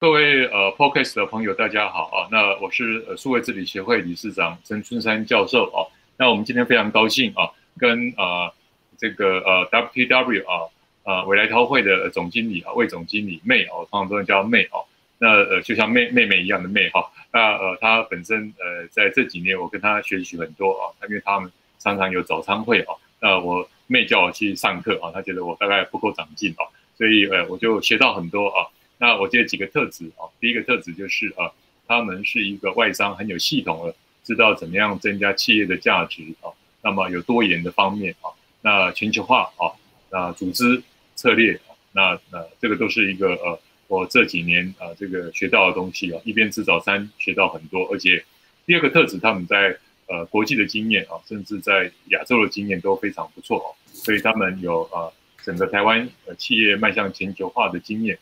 各位呃 p o c a s t 的朋友，大家好啊。那我是呃数位治理协会理事长陈春山教授啊。那我们今天非常高兴啊，跟呃这个呃 WTW 啊呃纬来韬会的总经理啊魏总经理妹哦，通常都叫妹哦。那呃就像妹妹妹一样的妹哈。那呃他本身呃在这几年我跟他学习很多啊，因为他们常常有早餐会啊。那我妹叫我去上课啊，他觉得我大概不够长进啊，所以呃我就学到很多啊。那我觉得几个特质啊，第一个特质就是啊，他们是一个外商很有系统的，知道怎么样增加企业的价值啊。那么有多元的方面啊，那全球化啊，那组织策略啊，那那这个都是一个呃，我这几年啊这个学到的东西啊，一边吃早餐学到很多，而且第二个特质，他们在呃国际的经验啊，甚至在亚洲的经验都非常不错哦，所以他们有啊整个台湾呃企业迈向全球化的经验。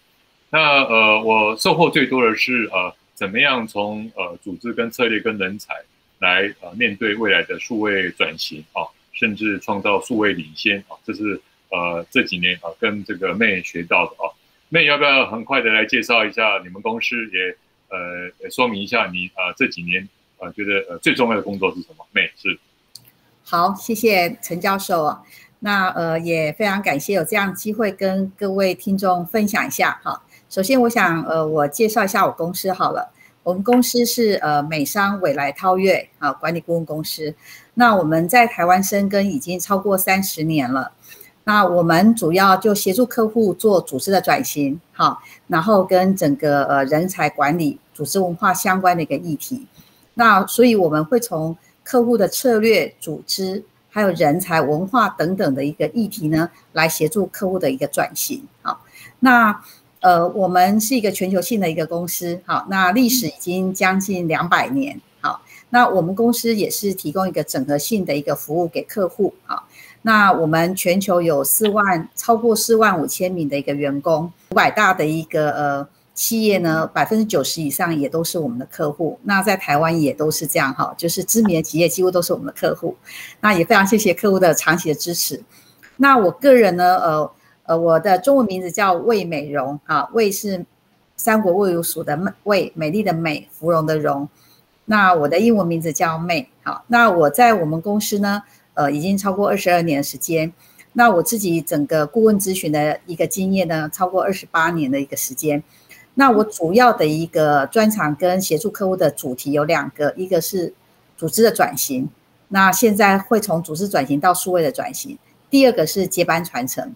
那呃，我收获最多的是呃，怎么样从呃组织跟策略跟人才来呃面对未来的数位转型啊，甚至创造数位领先啊，这是呃这几年啊跟这个妹学到的啊。妹要不要很快的来介绍一下你们公司也呃也说明一下你啊、呃、这几年啊、呃、觉得呃最重要的工作是什么妹是。好，谢谢陈教授啊。那呃也非常感谢有这样机会跟各位听众分享一下哈。首先，我想，呃，我介绍一下我公司好了。我们公司是呃美商未来韬悦啊管理顾问公司。那我们在台湾深耕已经超过三十年了。那我们主要就协助客户做组织的转型，好，然后跟整个呃人才管理、组织文化相关的一个议题。那所以我们会从客户的策略、组织，还有人才、文化等等的一个议题呢，来协助客户的一个转型。好，那。呃，我们是一个全球性的一个公司，好，那历史已经将近两百年，好，那我们公司也是提供一个整合性的一个服务给客户，好，那我们全球有四万超过四万五千名的一个员工，五百大的一个呃企业呢，百分之九十以上也都是我们的客户，那在台湾也都是这样哈，就是知名的企业几乎都是我们的客户，那也非常谢谢客户的长期的支持，那我个人呢，呃。呃，我的中文名字叫魏美容，啊，魏是三国魏有蜀的魏，美丽的美，芙蓉的蓉。那我的英文名字叫妹好，那我在我们公司呢，呃，已经超过二十二年的时间。那我自己整个顾问咨询的一个经验呢，超过二十八年的一个时间。那我主要的一个专长跟协助客户的主题有两个，一个是组织的转型，那现在会从组织转型到数位的转型。第二个是接班传承。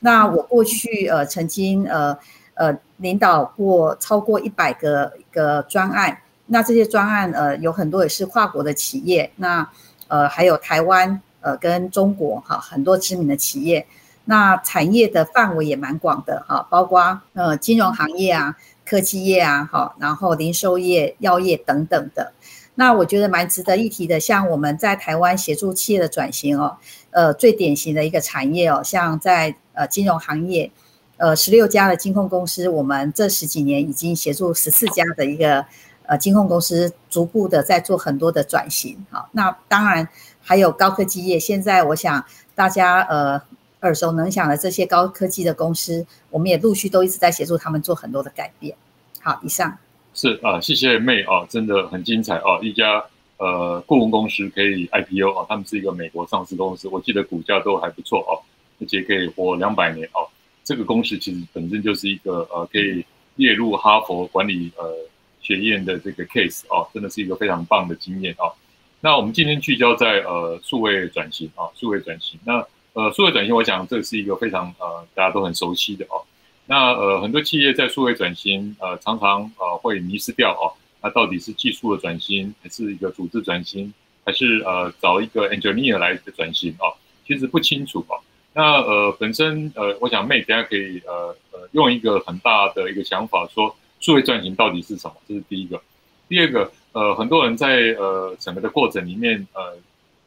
那我过去呃曾经呃呃领导过超过一百个一个专案，那这些专案呃有很多也是跨国的企业，那呃还有台湾呃跟中国哈很多知名的企业，那产业的范围也蛮广的哈，包括呃金融行业啊、科技业啊哈，然后零售业、药业等等的。那我觉得蛮值得一提的，像我们在台湾协助企业的转型哦，呃最典型的一个产业哦，像在呃，金融行业，呃，十六家的金控公司，我们这十几年已经协助十四家的一个呃金控公司，逐步的在做很多的转型。好，那当然还有高科技业，现在我想大家呃耳熟能详的这些高科技的公司，我们也陆续都一直在协助他们做很多的改变。好，以上是啊，谢谢妹啊，真的很精彩啊，一家呃顾问公司可以 IPO 啊，他们是一个美国上市公司，我记得股价都还不错哦。而且可以活两百年哦，这个公司其实本身就是一个呃可以列入哈佛管理呃学院的这个 case 哦，真的是一个非常棒的经验哦。那我们今天聚焦在呃数位转型啊，数位转型。那呃数位转型，我想这是一个非常呃大家都很熟悉的哦。那呃很多企业在数位转型呃常常呃会迷失掉哦，那到底是技术的转型，还是一个组织转型，还是呃找一个 engineer 来的转型哦？其实不清楚哦。那呃，本身呃，我想 May 等下可以呃呃，用一个很大的一个想法说，数位转型到底是什么？这是第一个。第二个，呃，很多人在呃整个的过程里面，呃，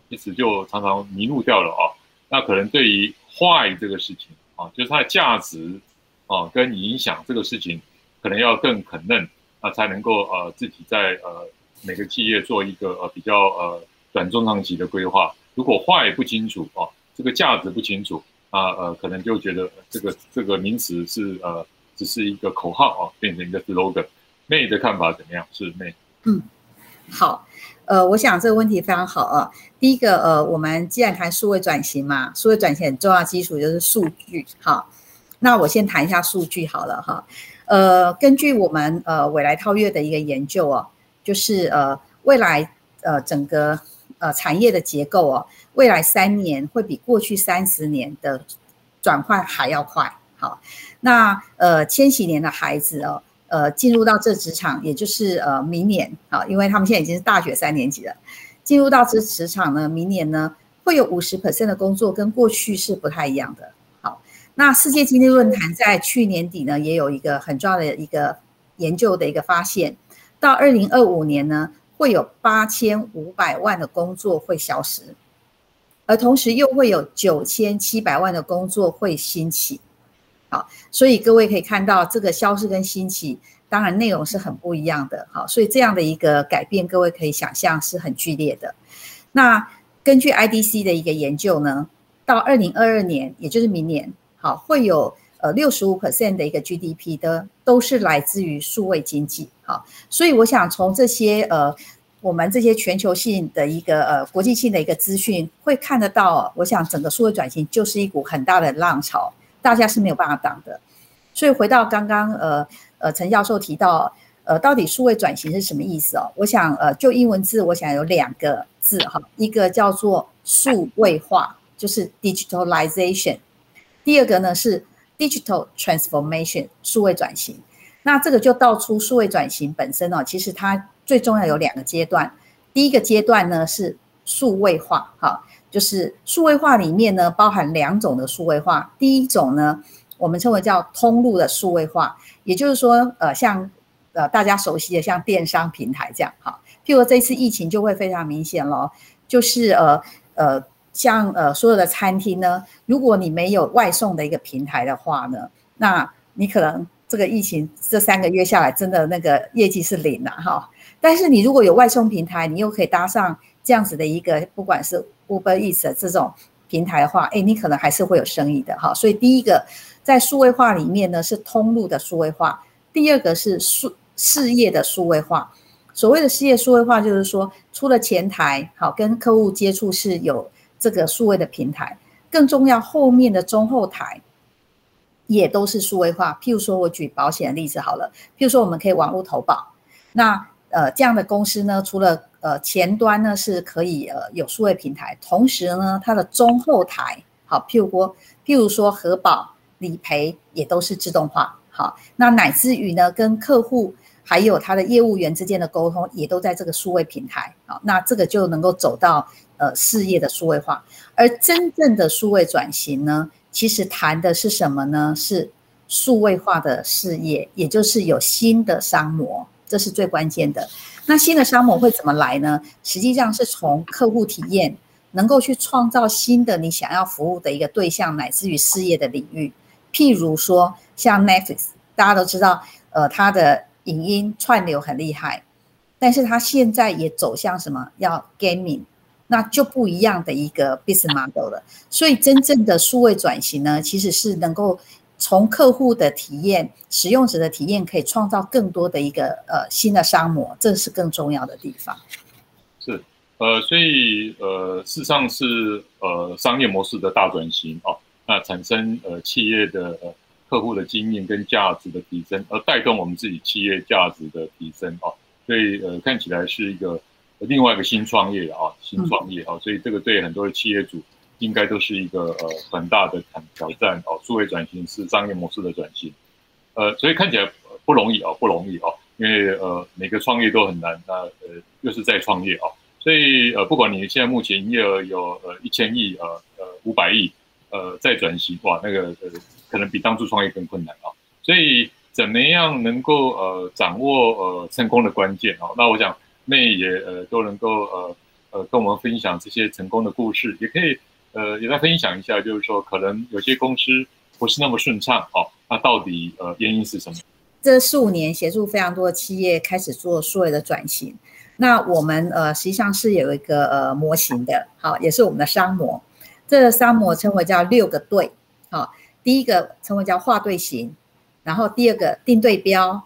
一直就常常迷路掉了哦。那可能对于坏这个事情啊，就是它的价值啊跟影响这个事情，可能要更肯认，那才能够呃自己在呃每个企业做一个呃比较呃短中长期的规划。如果坏不清楚啊。这个价值不清楚啊，呃，可能就觉得这个这个名词是呃只是一个口号啊，变成一个 slogan。May 的看法怎么样？是 May？嗯，好，呃，我想这个问题非常好啊。第一个，呃，我们既然谈数位转型嘛，数位转型很重要基础就是数据。好，那我先谈一下数据好了哈。呃，根据我们呃纬来韬越的一个研究哦，就是呃未来呃整个呃产业的结构哦，未来三年会比过去三十年的转换还要快。好，那呃千禧年的孩子哦，呃进入到这职场，也就是呃明年啊，因为他们现在已经是大学三年级了，进入到这职场呢，明年呢会有五十 percent 的工作跟过去是不太一样的。好，那世界经济论坛在去年底呢，也有一个很重要的一个研究的一个发现，到二零二五年呢，会有八千五百万的工作会消失，而同时又会有九千七百万的工作会兴起。好，所以各位可以看到，这个消失跟兴起，当然内容是很不一样的。好，所以这样的一个改变，各位可以想象是很剧烈的。那根据 IDC 的一个研究呢，到二零二二年，也就是明年，好，会有呃六十五 percent 的一个 GDP 的都是来自于数位经济。好，所以我想从这些呃我们这些全球性的一个呃国际性的一个资讯，会看得到，我想整个数位转型就是一股很大的浪潮。大家是没有办法挡的，所以回到刚刚呃呃陈教授提到呃到底数位转型是什么意思哦？我想呃就英文字，我想有两个字哈，一个叫做数位化，就是 digitalization；第二个呢是 digital transformation，数位转型。那这个就道出数位转型本身哦，其实它最重要有两个阶段，第一个阶段呢是数位化哈。就是数位化里面呢，包含两种的数位化。第一种呢，我们称为叫通路的数位化，也就是说，呃，像呃大家熟悉的像电商平台这样，哈，譬如这次疫情就会非常明显咯，就是呃呃，像呃所有的餐厅呢，如果你没有外送的一个平台的话呢，那你可能这个疫情这三个月下来，真的那个业绩是零了哈。但是你如果有外送平台，你又可以搭上这样子的一个，不管是 Uber Eats 这种平台的话，哎，你可能还是会有生意的哈。所以第一个在数位化里面呢，是通路的数位化；第二个是数事业的数位化。所谓的事业数位化，就是说除了前台好跟客户接触是有这个数位的平台，更重要后面的中后台也都是数位化。譬如说我举保险的例子好了，譬如说我们可以网络投保，那呃这样的公司呢，除了呃，前端呢是可以呃有数位平台，同时呢，它的中后台好，譬如说譬如说核保理赔也都是自动化，好，那乃至于呢跟客户还有他的业务员之间的沟通也都在这个数位平台，好，那这个就能够走到呃事业的数位化，而真正的数位转型呢，其实谈的是什么呢？是数位化的事业，也就是有新的商模，这是最关键的。那新的商模会怎么来呢？实际上是从客户体验，能够去创造新的你想要服务的一个对象，乃至于事业的领域。譬如说，像 Netflix，大家都知道，呃，它的影音串流很厉害，但是它现在也走向什么？要 gaming，那就不一样的一个 business model 了。所以，真正的数位转型呢，其实是能够。从客户的体验、使用者的体验，可以创造更多的一个呃新的商模，这是更重要的地方。是，呃，所以呃，事实上是呃商业模式的大转型哦，那产生呃企业的呃客户的经验跟价值的提升，而带动我们自己企业价值的提升哦，所以呃看起来是一个另外一个新创业啊，新创业啊，所以这个对很多的企业主。应该都是一个呃很大的挑战哦，数位转型是商业模式的转型，呃，所以看起来不容易哦，不容易哦，因为呃每个创业都很难，那呃又是在创业哦，所以呃不管你现在目前营业额有呃一千亿呃呃五百亿呃再转型哇，那个呃可能比当初创业更困难啊，所以怎么样能够呃掌握呃成功的关键哦，那我想 May 也呃都能够呃呃跟我们分享这些成功的故事，也可以。呃，也来分享一下，就是说，可能有些公司不是那么顺畅，哦，那到底呃原因是什么？这四五年协助非常多的企业开始做数位的转型，那我们呃实际上是有一个呃模型的，好，也是我们的商模。这个商模称为叫六个队，好，第一个称为叫画对形，然后第二个定对标，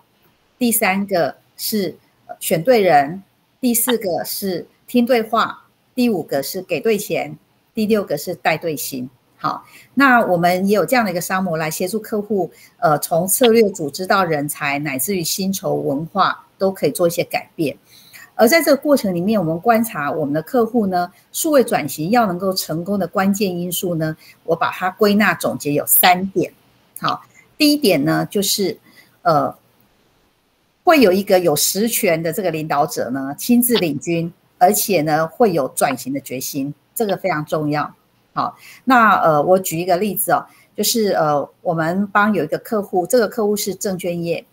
第三个是选对人，第四个是听对话，第五个是给对钱，第六个是带队心。好，那我们也有这样的一个商模来协助客户，呃，从策略、组织到人才，乃至于薪酬文化，都可以做一些改变。而在这个过程里面，我们观察我们的客户呢，数位转型要能够成功的关键因素呢，我把它归纳总结有三点。好，第一点呢，就是呃，会有一个有实权的这个领导者呢，亲自领军，而且呢，会有转型的决心，这个非常重要。好，那呃，我举一个例子哦，就是呃，我们帮有一个客户，这个客户是证券业，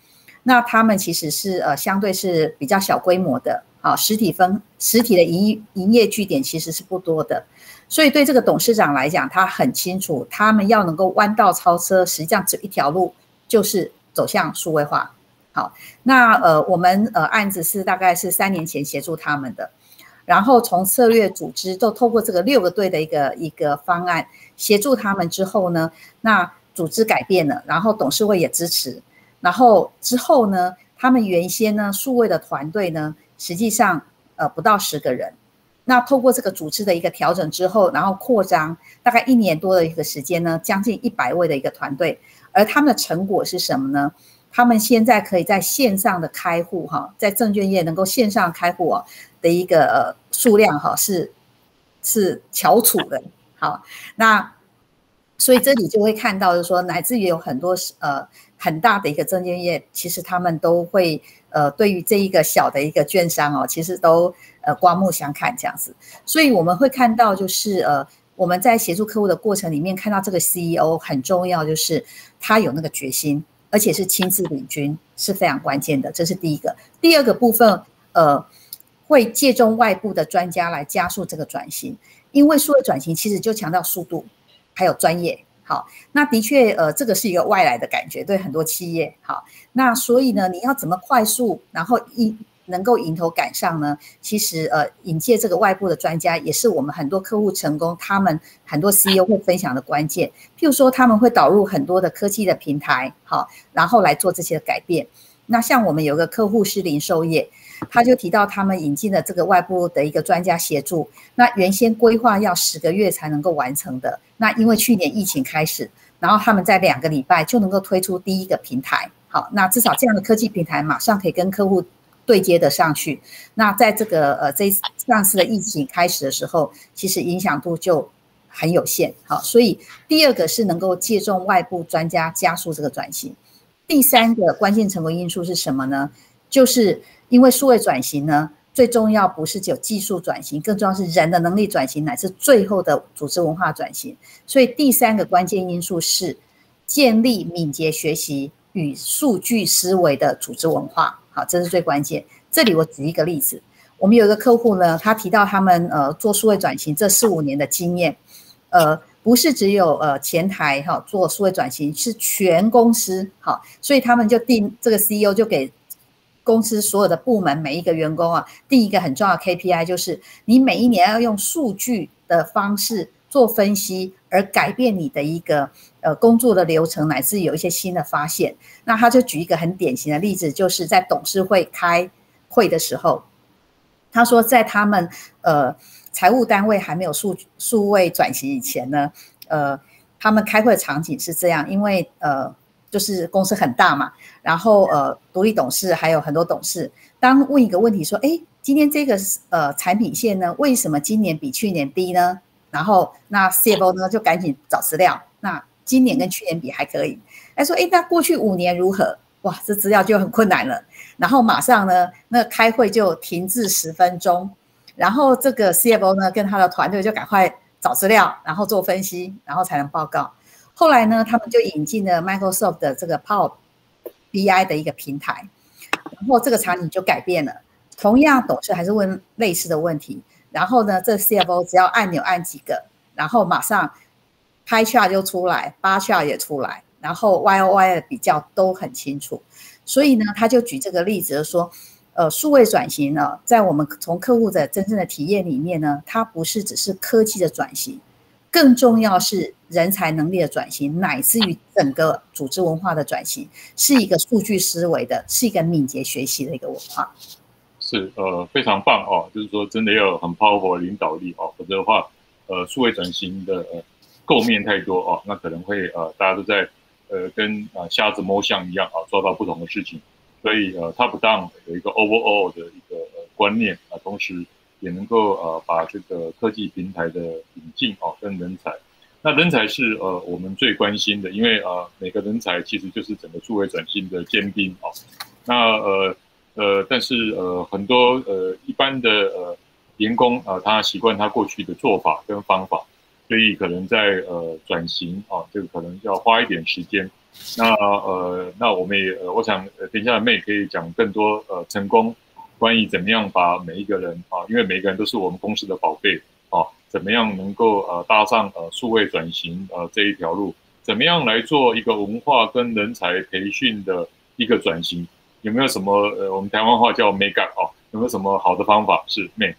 那他们其实是呃，相对是比较小规模的。好，实体分实体的营营业据点其实是不多的，所以对这个董事长来讲，他很清楚，他们要能够弯道超车，实际上只有一条路，就是走向数位化。好，那呃，我们呃案子是大概是三年前协助他们的，然后从策略组织都透过这个六个队的一个一个方案协助他们之后呢，那组织改变了，然后董事会也支持，然后之后呢，他们原先呢数位的团队呢。实际上，呃，不到十个人。那透过这个组织的一个调整之后，然后扩张，大概一年多的一个时间呢，将近一百位的一个团队。而他们的成果是什么呢？他们现在可以在线上的开户，哈，在证券业能够线上开户啊的一个呃数量，哈，是是翘楚的。好，那所以这里就会看到，就是说，乃至于有很多呃。很大的一个证券业，其实他们都会呃，对于这一个小的一个券商哦，其实都呃刮目相看这样子。所以我们会看到，就是呃，我们在协助客户的过程里面，看到这个 CEO 很重要，就是他有那个决心，而且是亲自领军，是非常关键的。这是第一个。第二个部分，呃，会借重外部的专家来加速这个转型，因为数位转型其实就强调速度，还有专业。好，那的确，呃，这个是一个外来的感觉，对很多企业。好，那所以呢，你要怎么快速，然后一能够迎头赶上呢？其实，呃，引介这个外部的专家，也是我们很多客户成功，他们很多 CEO 会分享的关键。譬如说，他们会导入很多的科技的平台，好，然后来做这些改变。那像我们有个客户是零售业。他就提到，他们引进了这个外部的一个专家协助。那原先规划要十个月才能够完成的，那因为去年疫情开始，然后他们在两个礼拜就能够推出第一个平台。好，那至少这样的科技平台马上可以跟客户对接得上去。那在这个呃这上次的疫情开始的时候，其实影响度就很有限。好，所以第二个是能够借重外部专家加速这个转型。第三个关键成功因素是什么呢？就是。因为数位转型呢，最重要不是只有技术转型，更重要是人的能力转型，乃至最后的组织文化转型。所以第三个关键因素是建立敏捷学习与数据思维的组织文化。好，这是最关键。这里我举一个例子，我们有一个客户呢，他提到他们呃做数位转型这四五年的经验，呃，不是只有呃前台哈做数位转型，是全公司好，所以他们就定这个 CEO 就给。公司所有的部门每一个员工啊，定一个很重要的 KPI，就是你每一年要用数据的方式做分析，而改变你的一个呃工作的流程，乃至有一些新的发现。那他就举一个很典型的例子，就是在董事会开会的时候，他说在他们呃财务单位还没有数数位转型以前呢，呃，他们开会的场景是这样，因为呃。就是公司很大嘛，然后呃，独立董事还有很多董事。当问一个问题说，哎，今天这个呃产品线呢，为什么今年比去年低呢？然后那 CFO 呢就赶紧找资料，那今年跟去年比还可以。他说，哎，那过去五年如何？哇，这资料就很困难了。然后马上呢，那开会就停滞十分钟，然后这个 CFO 呢跟他的团队就赶快找资料，然后做分析，然后才能报告。后来呢，他们就引进了 Microsoft 的这个 Power BI 的一个平台，然后这个场景就改变了。同样，董事还是问类似的问题，然后呢，这 CFO 只要按钮按几个，然后马上 Pie chart 就出来，Bar chart 也出来，然后 YOY 的比较都很清楚。所以呢，他就举这个例子说，呃，数位转型呢，在我们从客户的真正的体验里面呢，它不是只是科技的转型。更重要是人才能力的转型，乃至于整个组织文化的转型，是一个数据思维的，是一个敏捷学习的一个文化。是呃非常棒哦，就是说真的要有很 powerful 的领导力哦，否则的话，呃数位转型的呃构面太多哦，那可能会呃大家都在呃跟呃瞎子摸象一样啊，做到不同的事情，所以呃 top down 有一个 overall 的一个、呃、观念啊，同时。也能够呃把这个科技平台的引进哦跟人才，那人才是呃我们最关心的，因为呃每个人才其实就是整个数位转型的尖兵哦。那呃呃但是呃很多呃一般的呃员工啊、呃，他习惯他过去的做法跟方法，所以可能在呃转型啊，这个可能要花一点时间。那呃那我们也呃我想呃等一下 May 可以讲更多呃成功。关于怎么样把每一个人啊，因为每一个人都是我们公司的宝贝啊，怎么样能够呃搭上呃数位转型呃这一条路，怎么样来做一个文化跟人才培训的一个转型？有没有什么呃我们台湾话叫 make up 哦？有没有什么好的方法？是 May。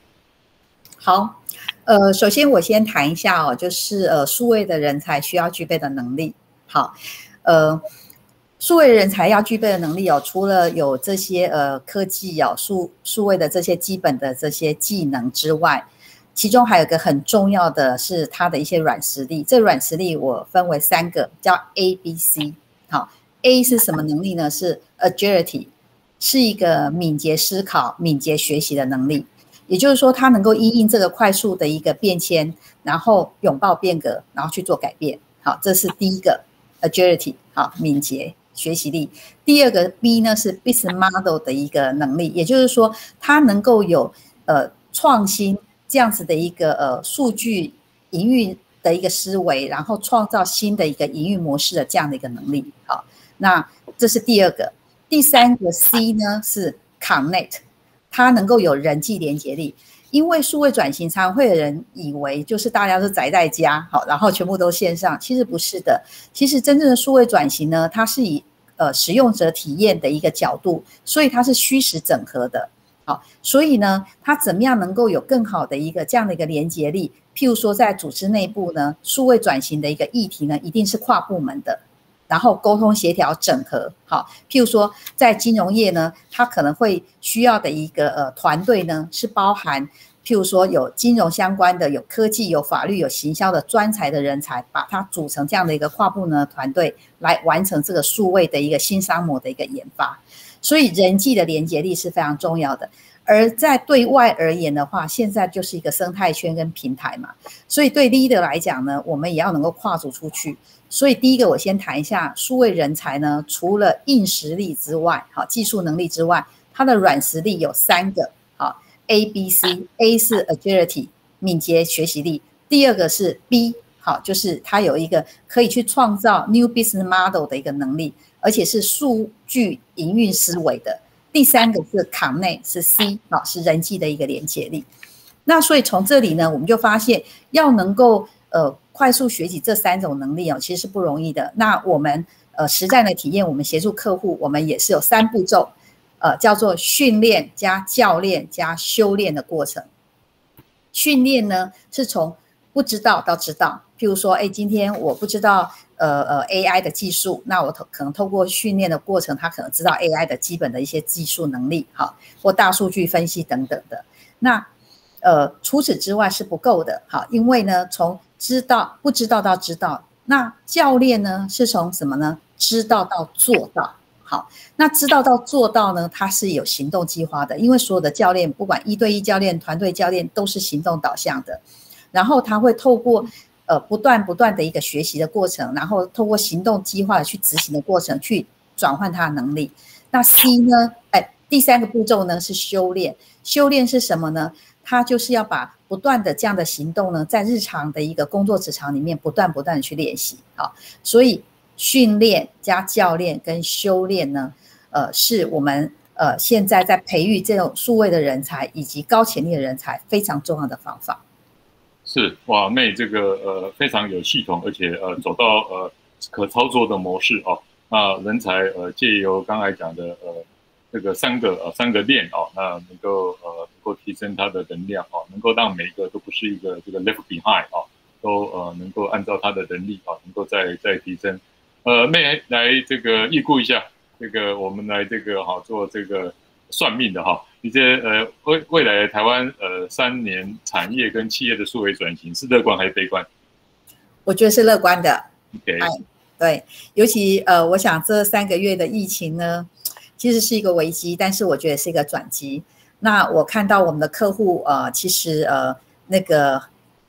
好，呃，首先我先谈一下哦，就是呃数位的人才需要具备的能力。好，呃。数位人才要具备的能力哦，除了有这些呃科技哦数数位的这些基本的这些技能之外，其中还有一个很重要的是它的一些软实力。这软实力我分为三个，叫 A、B、C。好，A 是什么能力呢？是 Agility，是一个敏捷思考、敏捷学习的能力。也就是说，它能够因应这个快速的一个变迁，然后拥抱变革，然后去做改变。好，这是第一个 Agility，好，敏捷。学习力，第二个 B 呢是 business model 的一个能力，也就是说，它能够有呃创新这样子的一个呃数据营运的一个思维，然后创造新的一个营运模式的这样的一个能力。好，那这是第二个，第三个 C 呢是 connect，它能够有人际连接力。因为数位转型，常会有人以为就是大家都宅在家，好，然后全部都线上，其实不是的。其实真正的数位转型呢，它是以呃使用者体验的一个角度，所以它是虚实整合的，好，所以呢，它怎么样能够有更好的一个这样的一个连接力？譬如说，在组织内部呢，数位转型的一个议题呢，一定是跨部门的。然后沟通协调整合，好，譬如说在金融业呢，它可能会需要的一个呃团队呢，是包含譬如说有金融相关的、有科技、有法律、有行销的专才的人才，把它组成这样的一个跨部门的团队，来完成这个数位的一个新商模的一个研发。所以人际的连接力是非常重要的。而在对外而言的话，现在就是一个生态圈跟平台嘛，所以对 leader 来讲呢，我们也要能够跨足出去。所以第一个，我先谈一下数位人才呢，除了硬实力之外，好，技术能力之外，它的软实力有三个，好，A、B、C，A 是 agility 敏捷学习力，第二个是 B，好，就是它有一个可以去创造 new business model 的一个能力，而且是数据营运思维的。第三个是 connect，是 C，好，是人际的一个连接力。那所以从这里呢，我们就发现要能够呃快速学习这三种能力哦，其实是不容易的。那我们呃实战的体验，我们协助客户，我们也是有三步骤，呃叫做训练加教练加修炼的过程。训练呢是从不知道到知道，譬如说，哎，今天我不知道。呃呃，AI 的技术，那我可能透过训练的过程，他可能知道 AI 的基本的一些技术能力，好，或大数据分析等等的。那呃，除此之外是不够的，好，因为呢，从知道不知道到知道，那教练呢是从什么呢？知道到做到，好，那知道到做到呢，它是有行动计划的，因为所有的教练，不管一对一教练、团队教练，都是行动导向的，然后他会透过。呃，不断不断的一个学习的过程，然后透过行动计划去执行的过程，去转换他的能力。那 C 呢？哎，第三个步骤呢是修炼。修炼是什么呢？他就是要把不断的这样的行动呢，在日常的一个工作职场里面不断不断的去练习。好，所以训练加教练跟修炼呢，呃，是我们呃现在在培育这种数位的人才以及高潜力的人才非常重要的方法。是哇，妹这个呃非常有系统，而且呃走到呃可操作的模式哦。那人才呃借由刚才讲的呃这个三个呃三个链哦，那能够呃能够提升他的能量哦，能够让每一个都不是一个这个 left behind 哦，都呃能够按照他的能力啊，能够再再提升。呃，妹来这个预估一下，这个我们来这个哈做这个算命的哈，你这呃未未来台湾呃三年产业跟企业的数位转型是乐观还是悲观？我觉得是乐观的。OK，对，尤其呃，我想这三个月的疫情呢，其实是一个危机，但是我觉得是一个转机。那我看到我们的客户呃，其实呃那个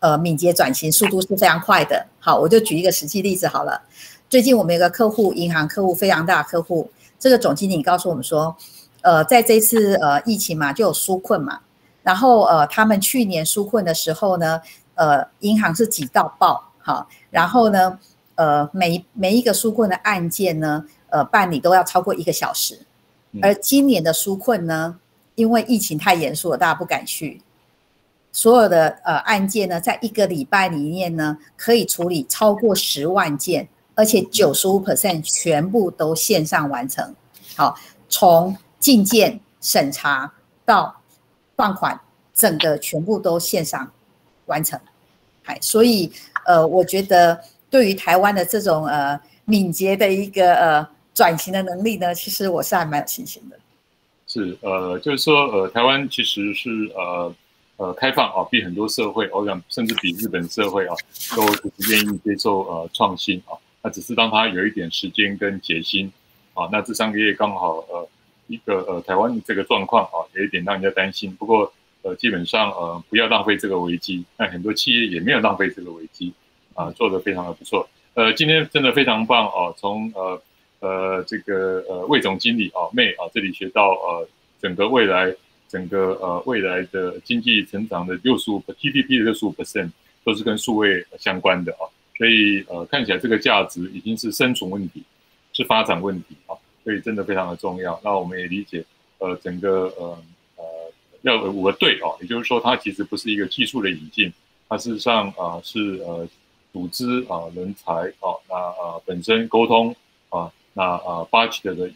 呃敏捷转型速度是非常快的。好，我就举一个实际例子好了。最近我们有个客户，银行客户非常大客户，这个总经理告诉我们说，呃，在这次呃疫情嘛，就有纾困嘛，然后呃，他们去年纾困的时候呢，呃，银行是挤到爆，好，然后呢，呃，每每一个纾困的案件呢，呃，办理都要超过一个小时，而今年的纾困呢，因为疫情太严肃了，大家不敢去，所有的呃案件呢，在一个礼拜里面呢，可以处理超过十万件。而且九十五 percent 全部都线上完成，好，从进件审查到放款，整个全部都线上完成，哎，所以呃，我觉得对于台湾的这种呃敏捷的一个呃转型的能力呢，其实我是还蛮有信心的。是呃，就是说呃，台湾其实是呃呃开放啊，比很多社会，我想甚至比日本社会啊，都愿意接受呃创新啊。那只是当他有一点时间跟决心，啊，那这三个月刚好呃一个呃台湾的这个状况啊，有一点让人家担心。不过呃基本上呃不要浪费这个危机，那很多企业也没有浪费这个危机，啊，做得非常的不错。呃，今天真的非常棒哦，从呃呃这个呃魏总经理啊妹啊这里学到呃整个未来整个呃未来的经济成长的六十五 GDP 的六十五 percent 都是跟数位相关的啊。所以呃，看起来这个价值已经是生存问题，是发展问题啊，所以真的非常的重要。那我们也理解，呃，整个呃呃要五个队哦，也就是说，它其实不是一个技术的引进，它事实上啊、呃、是呃组织啊人才啊，那啊本身沟通啊，那啊 budget 的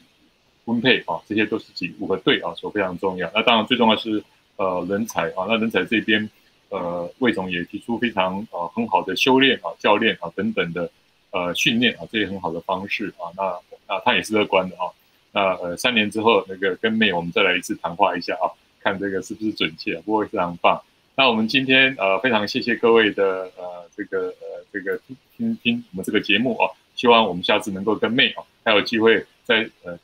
分配啊，这些都是几五个队啊，所以非常重要。那当然最重要是呃人才啊，那人才这边。呃，魏总也提出非常呃很好的修炼啊、教练啊等等的呃训练啊，这些很好的方式啊。那啊他也是乐观的啊。那呃三年之后，那个跟妹我们再来一次谈话一下啊，看这个是不是准确，不过非常棒。那我们今天呃非常谢谢各位的呃这个呃这个听听听我们这个节目啊，希望我们下次能够跟妹啊还有机会在呃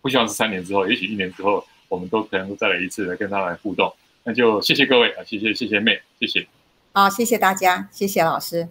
不希望是三年之后，也许一年之后，我们都可能再来一次来跟他来互动。那就谢谢各位啊，谢谢谢谢妹，谢谢。好，谢谢大家，谢谢老师。